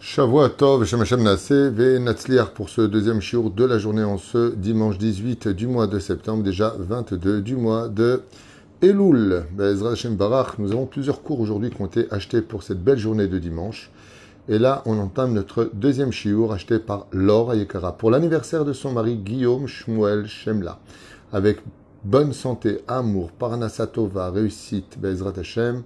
Shavua Tov, Shem Hashem Ve Natzliar pour ce deuxième shiur de la journée en ce dimanche 18 du mois de septembre, déjà 22 du mois de Elul. Bezrat Hashem Barach, nous avons plusieurs cours aujourd'hui qui ont été achetés pour cette belle journée de dimanche. Et là, on entame notre deuxième shiur acheté par Laure Ayekara pour l'anniversaire de son mari Guillaume Shmuel Shemla. Avec bonne santé, amour, parnasatova, réussite, Bezrat Hashem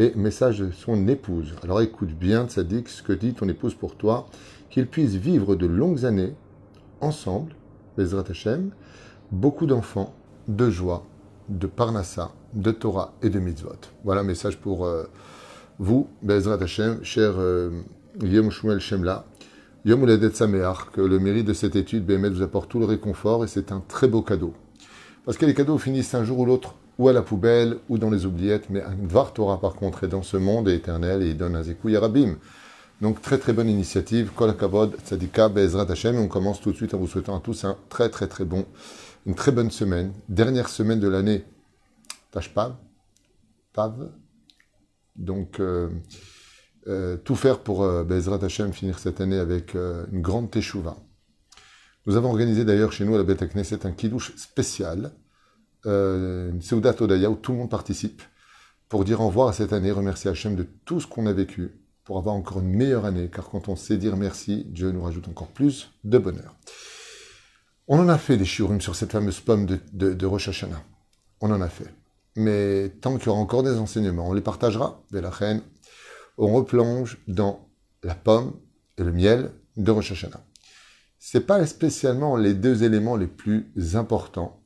et message de son épouse. Alors écoute bien, Tzadik, ce que dit ton épouse pour toi, qu'ils puissent vivre de longues années ensemble, Bezrat Hashem, beaucoup d'enfants, de joie, de parnassa, de Torah et de mitzvot. Voilà un message pour euh, vous, Bezrat Hashem, cher euh, Yom Shmuel Shemla. Yom Uledet Sameach, que le mérite de cette étude, Bémet, vous apporte tout le réconfort et c'est un très beau cadeau. Parce que les cadeaux finissent un jour ou l'autre ou à la poubelle, ou dans les oubliettes, mais un Dvar Torah, par contre, est dans ce monde est éternel et il donne un Zekou Yarabim. Donc, très très bonne initiative. Kol Kavod, Tzadika, Be'ezrat Hashem. Et on commence tout de suite en vous souhaitant à tous un très très très bon, une très bonne semaine. Dernière semaine de l'année, Tashpav, Pav. Donc, euh, euh, tout faire pour euh, Be'ezrat Hashem finir cette année avec euh, une grande Teshuvah. Nous avons organisé d'ailleurs chez nous à la Beth Knesset un kidouche spécial euh, Seudat Odaya où tout le monde participe pour dire au revoir à cette année, remercier Hachem de tout ce qu'on a vécu, pour avoir encore une meilleure année, car quand on sait dire merci, Dieu nous rajoute encore plus de bonheur. On en a fait des shiurim sur cette fameuse pomme de, de, Rosh. On en a fait. Mais tant qu'il y aura encore des enseignements, on les partagera, de la reine. On replonge dans la pomme et le miel de Rosh Hashanah. C'est pas spécialement les deux éléments les plus importants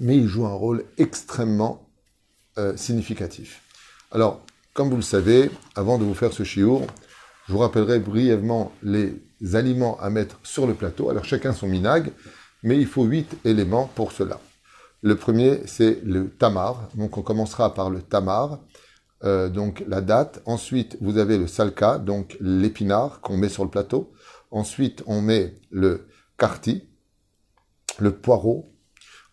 mais il joue un rôle extrêmement euh, significatif. Alors, comme vous le savez, avant de vous faire ce chiour, je vous rappellerai brièvement les aliments à mettre sur le plateau. Alors, chacun son minag, mais il faut huit éléments pour cela. Le premier, c'est le tamar. Donc, on commencera par le tamar, euh, donc la date. Ensuite, vous avez le salka, donc l'épinard qu'on met sur le plateau. Ensuite, on met le karti, le poireau,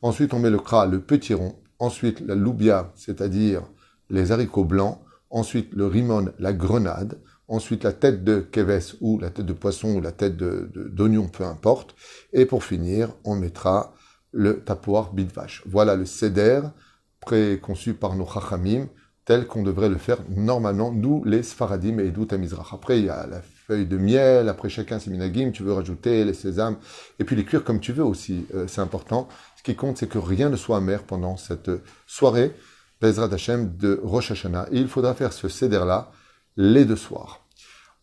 Ensuite, on met le kra, le petit rond. Ensuite, la loubia, c'est-à-dire les haricots blancs. Ensuite, le rimon, la grenade. Ensuite, la tête de keves ou la tête de poisson ou la tête d'oignon, peu importe. Et pour finir, on mettra le tapoir bitvache. Voilà le seder préconçu par nos chachamim, tel qu'on devrait le faire normalement, nous, les sfaradim et dout Mizrach. Après, il y a la feuille de miel, après chacun ses minagim, tu veux rajouter les sésames, et puis les cuire comme tu veux aussi, euh, c'est important. Ce qui compte, c'est que rien ne soit amer pendant cette soirée, Bezrat Hashem, de Rosh Hashanah. Il faudra faire ce céder-là les deux soirs.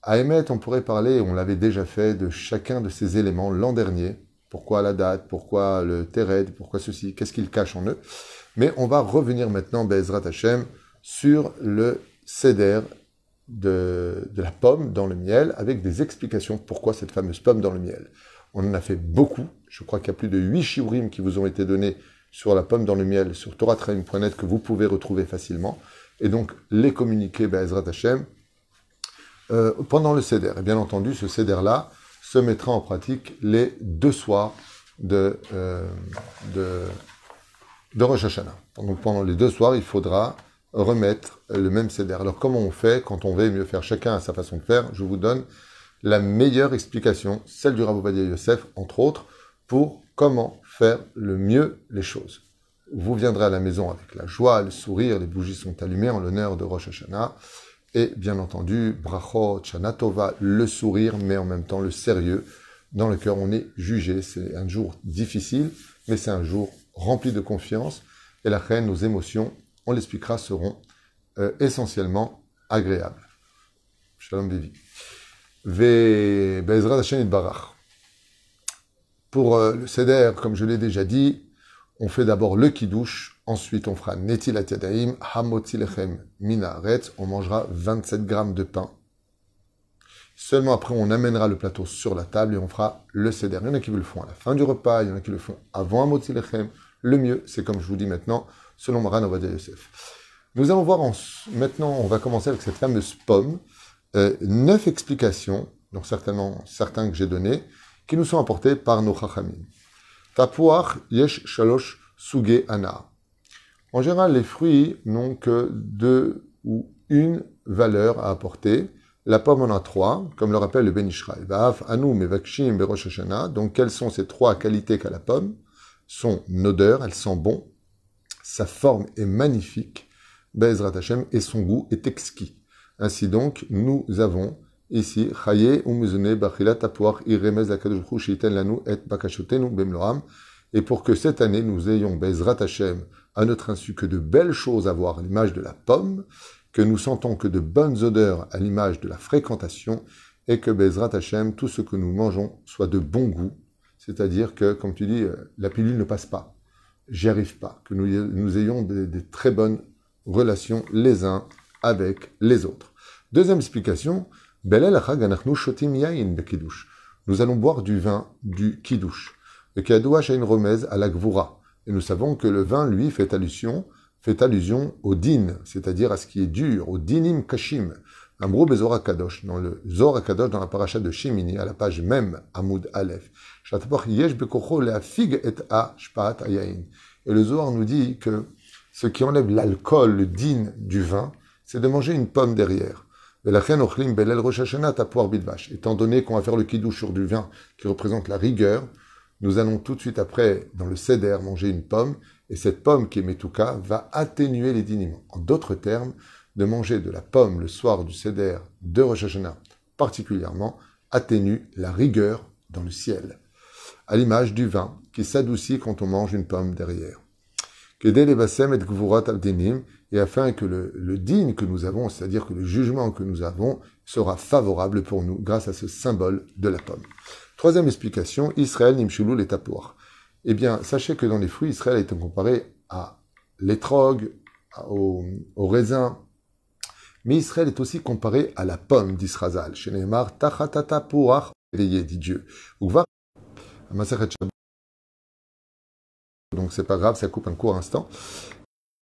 À Emet, on pourrait parler, on l'avait déjà fait, de chacun de ces éléments l'an dernier. Pourquoi la date, pourquoi le Tered, pourquoi ceci, qu'est-ce qu'ils cachent en eux. Mais on va revenir maintenant, Bezrat Hashem, sur le céder de, de la pomme dans le miel, avec des explications pourquoi cette fameuse pomme dans le miel. On en a fait beaucoup. Je crois qu'il y a plus de 8 shiurim qui vous ont été donnés sur la pomme dans le miel, sur toratraim.net, que vous pouvez retrouver facilement. Et donc, les communiquer, Be'ezrat Hashem, euh, pendant le Seder. Et bien entendu, ce Seder-là se mettra en pratique les deux soirs de, euh, de, Rosh Hashanah. Donc, pendant les deux soirs, il faudra remettre le même Seder. Alors, comment on fait quand on veut mieux faire chacun à sa façon de faire? Je vous donne la meilleure explication, celle du Rabbi Yosef, entre autres, pour comment faire le mieux les choses. Vous viendrez à la maison avec la joie, le sourire, les bougies sont allumées en l'honneur de Rosh Hashanah, et bien entendu, Brachot, Chanatova, le sourire, mais en même temps le sérieux. Dans le cœur, on est jugé. C'est un jour difficile, mais c'est un jour rempli de confiance. Et la reine, nos émotions, on l'expliquera, seront euh, essentiellement agréables. Shalom Vivi. Pour euh, le Seder, comme je l'ai déjà dit, on fait d'abord le kiddush, ensuite on fera netilat yadaim, hamotzilechem minaret, on mangera 27 grammes de pain. Seulement après, on amènera le plateau sur la table et on fera le Seder. Il y en a qui le font à la fin du repas, il y en a qui le font avant hamotzilechem. Le mieux, c'est comme je vous dis maintenant, selon Maran Ovadia Yosef. Nous allons voir en... maintenant, on va commencer avec cette fameuse pomme neuf explications, donc certainement certains que j'ai donnés, qui nous sont apportés par nos chachamim. Tapuach yesh shalosh suge ana. En général, les fruits n'ont que deux ou une valeur à apporter. La pomme en a trois, comme le rappelle le Ben Ishraï. Va'af, Mevakshim, Berosh. Donc, quelles sont ces trois qualités qu'a la pomme? Son odeur, elle sent bon. Sa forme est magnifique. Be'ezrat Hashem, et son goût est exquis. Ainsi donc, nous avons ici, et. Et pour que cette année, nous ayons Bezrat à notre insu que de belles choses à voir à l'image de la pomme, que nous sentons que de bonnes odeurs à l'image de la fréquentation, et que Bezrat Hashem, tout ce que nous mangeons soit de bon goût. C'est-à-dire que, comme tu dis, euh, la pilule ne passe pas. J'y arrive pas. Que nous, nous ayons des, des, très bonnes relations les uns avec les autres. Deuxième explication, nous allons boire du vin du kiddush. Le kiddush a une remèze à la. Et nous savons que le vin, lui, fait allusion fait allusion au din, c'est-à-dire à ce qui est dur, au dinim kashim. Amrou Bezora Kadosh, dans le Zora Kadosh, dans la paracha de Shemini, à la page même, Amoud Aleph. et. Et le Zohar nous dit que ce qui enlève l'alcool, le din du vin, c'est de manger une pomme derrière. Étant donné qu'on va faire le kidouche sur du vin qui représente la rigueur, nous allons tout de suite après, dans le seder, manger une pomme et cette pomme qui est Metouka va atténuer les dîniments. En d'autres termes, de manger de la pomme le soir du Seder de Rosh particulièrement, atténue la rigueur dans le ciel. À l'image du vin qui s'adoucit quand on mange une pomme derrière. et afin que le, digne que nous avons, c'est-à-dire que le jugement que nous avons, sera favorable pour nous grâce à ce symbole de la pomme. Troisième explication, Israël Nimshulul et Tapouar. Eh bien, sachez que dans les fruits, Israël a été comparé à l'étrogue, au, raisin. Mais Israël est aussi comparé à la pomme d'Israzal. Chez Neymar, tachatata pourach, dit Dieu. Donc c'est pas grave, ça coupe un court instant.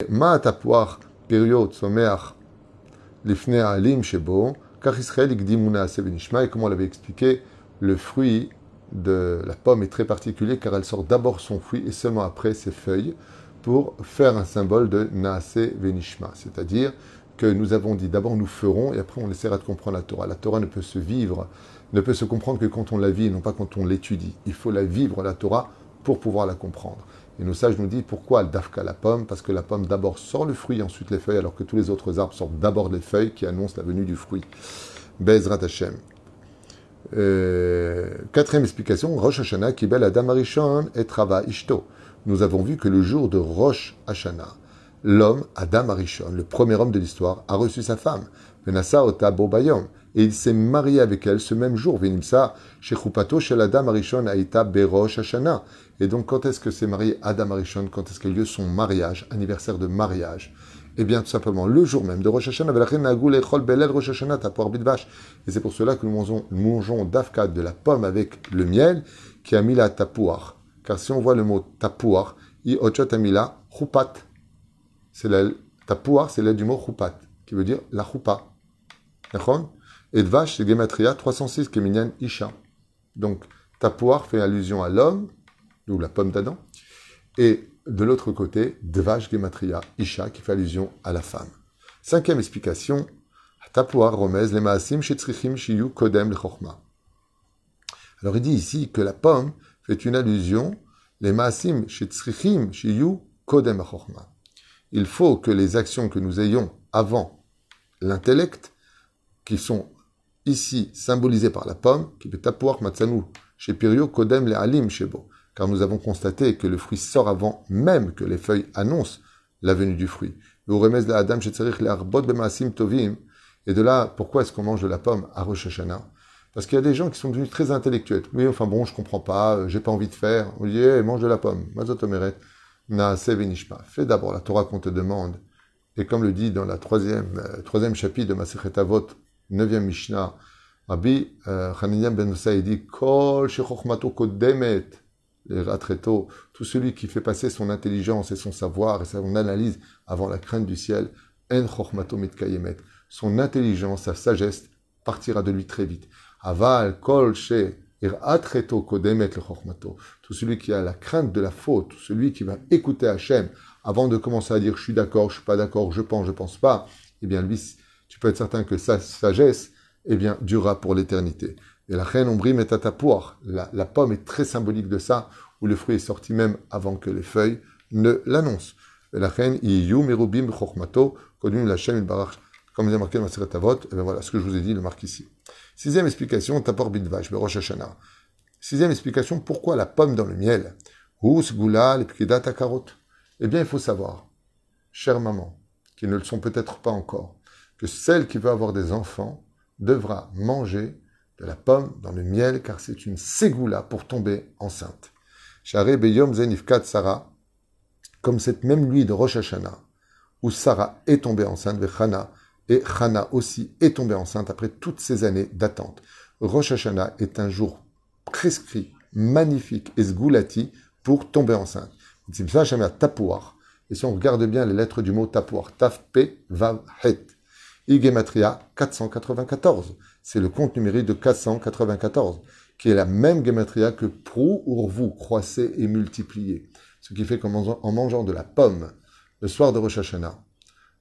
Ma tapuach period someach lifne alim shebo, car Israël et comme on l'avait expliqué, le fruit de la pomme est très particulier car elle sort d'abord son fruit et seulement après ses feuilles pour faire un symbole de Naase Venishma. C'est-à-dire que nous avons dit d'abord nous ferons et après on essaiera de comprendre la Torah. La Torah ne peut se vivre, ne peut se comprendre que quand on la vit et non pas quand on l'étudie. Il faut la vivre, la Torah, pour pouvoir la comprendre. Et nos sages nous disent pourquoi Dafka la pomme? Parce que la pomme d'abord sort le fruit, ensuite les feuilles, alors que tous les autres arbres sortent d'abord les feuilles qui annoncent la venue du fruit. Bezrat Hashem. Euh, quatrième explication, Rosh Hashanah, Kibel Adam Arishon et Trava Ishto. Nous avons vu que le jour de Rosh Hashanah, l'homme, Adam Arishon, le premier homme de l'histoire, a reçu sa femme, Venasa Ota Bobayom, et il s'est marié avec elle ce même jour, Venimsa, Shechupato Shel Adam Arishon Aïta Berosh Hashanah. Et donc, quand est-ce que s'est marié Adam Arishon? Quand est-ce qu'a lieu son mariage, anniversaire de mariage? Eh bien, tout simplement, le jour même de Rosh Hashanah, et c'est pour cela que nous mangeons, mangeons d'afkat de la pomme avec le miel, qui a mis la tapouar. Car si on voit le mot tapouar, i ochot amila chupat. C'est la tapouar, c'est l'aide du mot chupat, qui veut dire la chupa. Et vache, c'est Gematria 306, Keminyan Isha. Donc, tapouar fait allusion à l'homme, ou la pomme d'Adam, et de l'autre côté, Dvash Gematria, Isha, qui fait allusion à la femme. Cinquième explication, Romez, Shiyu Kodem Alors il dit ici que la pomme fait une allusion, les Maasim Shetzrichim Shiyu Kodem le Il faut que les actions que nous ayons avant l'intellect, qui sont ici symbolisées par la pomme, qui peut Matsanu, chez Pirio Kodem le Alim Shebo car nous avons constaté que le fruit sort avant même que les feuilles annoncent la venue du fruit. Et de là, pourquoi est-ce qu'on mange de la pomme à Rosh Hashanah? Parce qu'il y a des gens qui sont devenus très intellectuels. Oui, enfin bon, je comprends pas, euh, j'ai pas envie de faire. On dit, mange de la pomme. Fais d'abord la Torah qu'on te demande. Et comme le dit dans la troisième, euh, troisième chapitre de Masechet Avot, neuvième Mishnah, Rabbi euh, ben dit, Kol kodemet très tôt, tout celui qui fait passer son intelligence et son savoir et son analyse avant la crainte du ciel, en Son intelligence, sa sagesse partira de lui très vite. Aval kol kodemet le Tout celui qui a la crainte de la faute, tout celui qui va écouter Hachem avant de commencer à dire je suis d'accord, je suis pas d'accord, je pense, je pense pas, eh bien lui, tu peux être certain que sa sagesse eh bien, durera pour l'éternité. Et la reine ombrim est à la, la pomme est très symbolique de ça, où le fruit est sorti même avant que les feuilles ne l'annoncent. Et la reine, merubim chokmato, la barach, comme il a marqué dans la Avot, et bien voilà ce que je vous ai dit, le marque ici. Sixième explication, tapor bidvash, Rosh Hashanah. Sixième explication, pourquoi la pomme dans le miel? Gula, les Eh bien, il faut savoir, chère maman, qui ne le sont peut-être pas encore, que celle qui veut avoir des enfants devra manger de la pomme dans le miel, car c'est une ségoula pour tomber enceinte. Share Beyom Zenifkat Sarah, comme cette même nuit de Rosh Hashanah, où Sarah est tombée enceinte, Chana, et Chana aussi est tombée enceinte après toutes ces années d'attente. Rosh Hashanah est un jour prescrit, magnifique et sgoulati pour tomber enceinte. Et si on regarde bien les lettres du mot tapouar, taf, pe, vav, het, Igematria 494. C'est le compte numérique de 494, qui est la même gematria que prou, urvu, croissez et multipliez. Ce qui fait qu'en mangeant de la pomme le soir de Rosh Hashanah,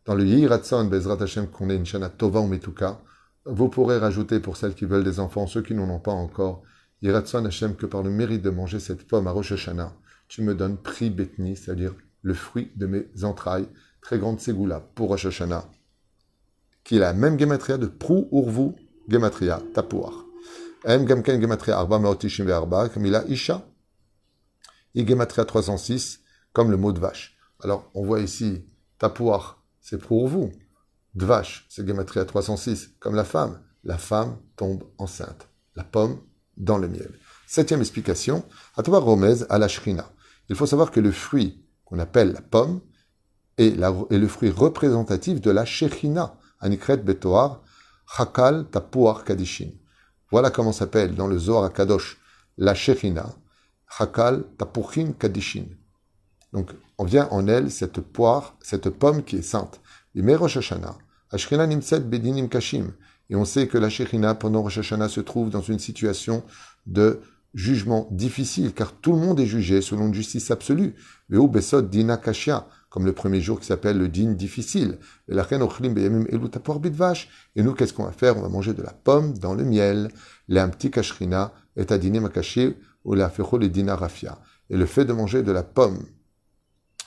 dans le Yiratson Bezrat Hashem qu'on est Shana Tova ou Metuka, vous pourrez rajouter pour celles qui veulent des enfants, ceux qui n'en ont pas encore, Yiratson Hashem, que par le mérite de manger cette pomme à Rosh Hashanah, tu me donnes prix Betni, c'est-à-dire le fruit de mes entrailles, très grande ségoula pour Rosh Hashanah, qui est la même gematria de Prou Urvu gematria Tapouar. M Gamken gematria Arba Meotishim Arba, comme il a Isha, et gematria 306, comme le mot de vache. Alors, on voit ici Tapouar, c'est Prou Urvu. Dvash, c'est gematria 306, comme la femme. La femme tombe enceinte. La pomme dans le miel. Septième explication, Atova Romez à la Shrina. Il faut savoir que le fruit qu'on appelle la pomme est, le fruit représentatif de la Shechina, Anikret Betoar, Hakal Tapuar Kadishin. Voilà comment s'appelle dans le Zohar Kadosh la Shechina, Hakal Tapuchin Kadishin. Donc, on vient en elle cette poire, cette pomme qui est sainte. Rosh Hashanah, Ashkina Nimset Bedinim Kashim. Et on sait que la Shechina, pendant Rosh Hashanah, se trouve dans une situation de jugement difficile, car tout le monde est jugé selon une justice absolue. Veu Besod Dina Kashia, comme le premier jour qui s'appelle le din difficile. Et nous, qu'est-ce qu'on va faire? On va manger de la pomme dans le miel. makaché ou la le. Et le fait de manger de la pomme,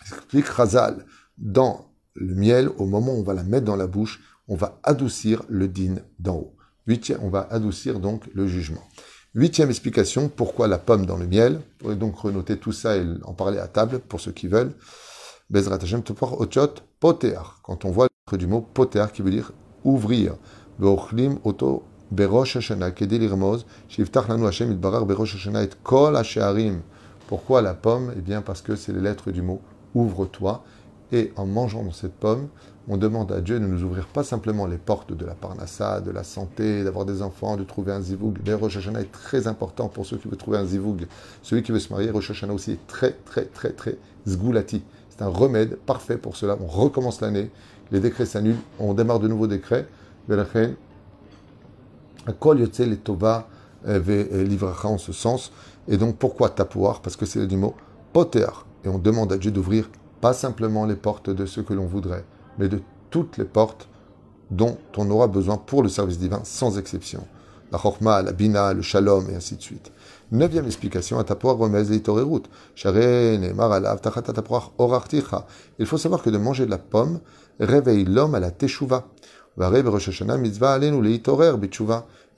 explique Razal, dans le miel, au moment où on va la mettre dans la bouche, on va adoucir le din d'en haut. Huitième, on va adoucir donc le jugement. Huitième explication, pourquoi la pomme dans le miel. Vous pourrez donc renoter tout ça et en parler à table pour ceux qui veulent. Bezrat Hashem Topor Ochot Poter. Quand on voit du mot Poter qui veut dire ouvrir. Veochlim Oto Berosh Hashanah Kedil Irmoz Shiftach Lanu Hashem Itbarar Berosh Hashanah et Kol Hasharim. Pourquoi la pomme? Eh bien parce que c'est les lettres du mot ouvre-toi. Et en mangeant cette pomme, on demande à Dieu de nous ouvrir pas simplement les portes de la parnassa, de la santé, d'avoir des enfants, de trouver un zivoug. Mais Rosh Hashanah est très important pour ceux qui veulent trouver un zivoug. Celui qui veut se marier, Rosh Hashanah aussi est très, très, très, très zgoulati. C'est un remède parfait pour cela. On recommence l'année, les décrets s'annulent, on démarre de nouveaux décrets. Tova livracha en ce sens. Et donc pourquoi tapouar Parce que c'est du mot poter. Et on demande à Dieu d'ouvrir pas simplement les portes de ceux que l'on voudrait, mais de toutes les portes dont on aura besoin pour le service divin, sans exception. La chorma, la bina, le shalom, et ainsi de suite. Neuvième explication, Il faut savoir que de manger de la pomme réveille l'homme à la teshuva.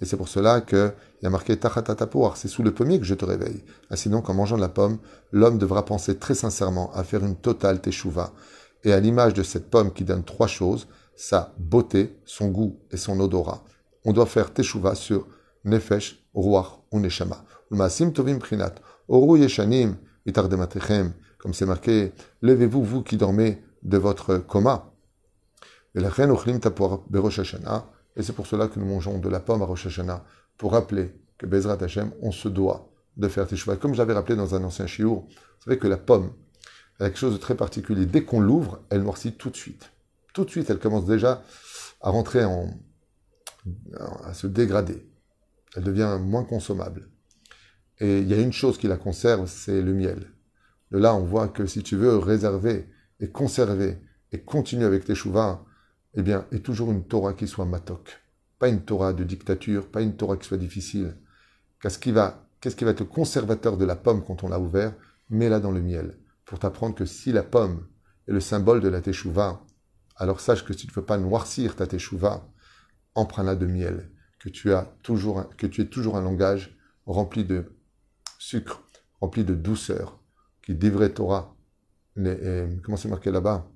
Et c'est pour cela qu'il y a marqué c'est sous le pommier que je te réveille. Ainsi donc, en mangeant de la pomme, l'homme devra penser très sincèrement à faire une totale teshuva. Et à l'image de cette pomme qui donne trois choses, sa beauté, son goût et son odorat, on doit faire teshuva sur nefesh, ruach ou neshama. tovim prinat, oru yeshanim, comme c'est marqué, levez-vous, vous qui dormez de votre coma. Et la berosh et c'est pour cela que nous mangeons de la pomme à Rosh Hashanah, pour rappeler que Bezrat Hashem, on se doit de faire teshuva. Comme je l'avais rappelé dans un ancien shiur, vous savez que la pomme, elle a quelque chose de très particulier. Dès qu'on l'ouvre, elle noircit tout de suite. Tout de suite, elle commence déjà à rentrer en, à se dégrader. Elle devient moins consommable. Et il y a une chose qui la conserve, c'est le miel. De là, on voit que si tu veux réserver et conserver et continuer avec tes chouvas, eh bien, est toujours une Torah qui soit matok. pas une Torah de dictature, pas une Torah qui soit difficile. Qu'est-ce qui va, qu'est-ce qui va être conservateur de la pomme quand on l'a ouvert? Mets-la dans le miel pour t'apprendre que si la pomme est le symbole de la teshuva, alors sache que si tu ne veux pas noircir ta teshuva, empreins-la de miel, que tu as toujours, que tu es toujours un langage rempli de sucre, rempli de douceur, qui devrait Torah. comment c'est marqué là-bas?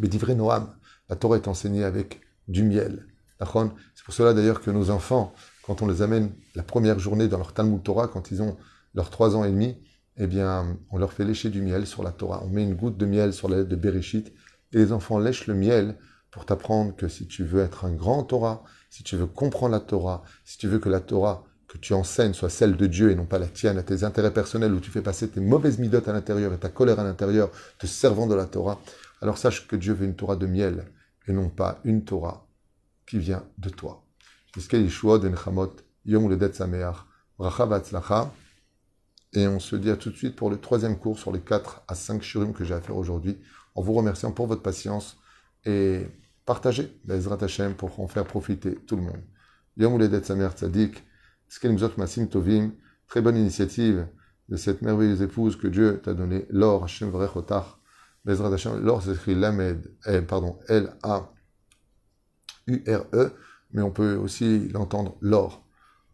Mais divrait Noam. La Torah est enseignée avec du miel. C'est pour cela d'ailleurs que nos enfants, quand on les amène la première journée dans leur Talmud Torah, quand ils ont leurs trois ans et demi, eh bien, on leur fait lécher du miel sur la Torah. On met une goutte de miel sur la lettre de Bereshit, et les enfants lèchent le miel pour t'apprendre que si tu veux être un grand Torah, si tu veux comprendre la Torah, si tu veux que la Torah que tu enseignes soit celle de Dieu et non pas la tienne, à tes intérêts personnels, où tu fais passer tes mauvaises midotes à l'intérieur et ta colère à l'intérieur, te servant de la Torah, alors sache que Dieu veut une Torah de miel et non pas une Torah qui vient de toi. Et on se dit à tout de suite pour le troisième cours sur les 4 à 5 shurim que j'ai à faire aujourd'hui, en vous remerciant pour votre patience et partagez l'Ezrat Hashem pour en faire profiter tout le monde. Yom Uledet Samer Tzadik, Masim Tovim, très bonne initiative de cette merveilleuse épouse que Dieu t'a donnée, Lor Hashem Vrechotar, Bezrat Hashem, Lor s'écrit Lamed, eh, pardon, L-A U-R-E, mais on peut aussi l'entendre l'or.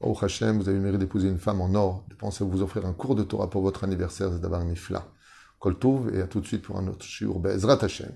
Oh Hachem, vous avez le mérite d'épouser une femme en or, de penser à vous offrir un cours de Torah pour votre anniversaire, c'est d'avoir un ifla. Kol et à tout de suite pour un autre shiur. Bezrat Hashem.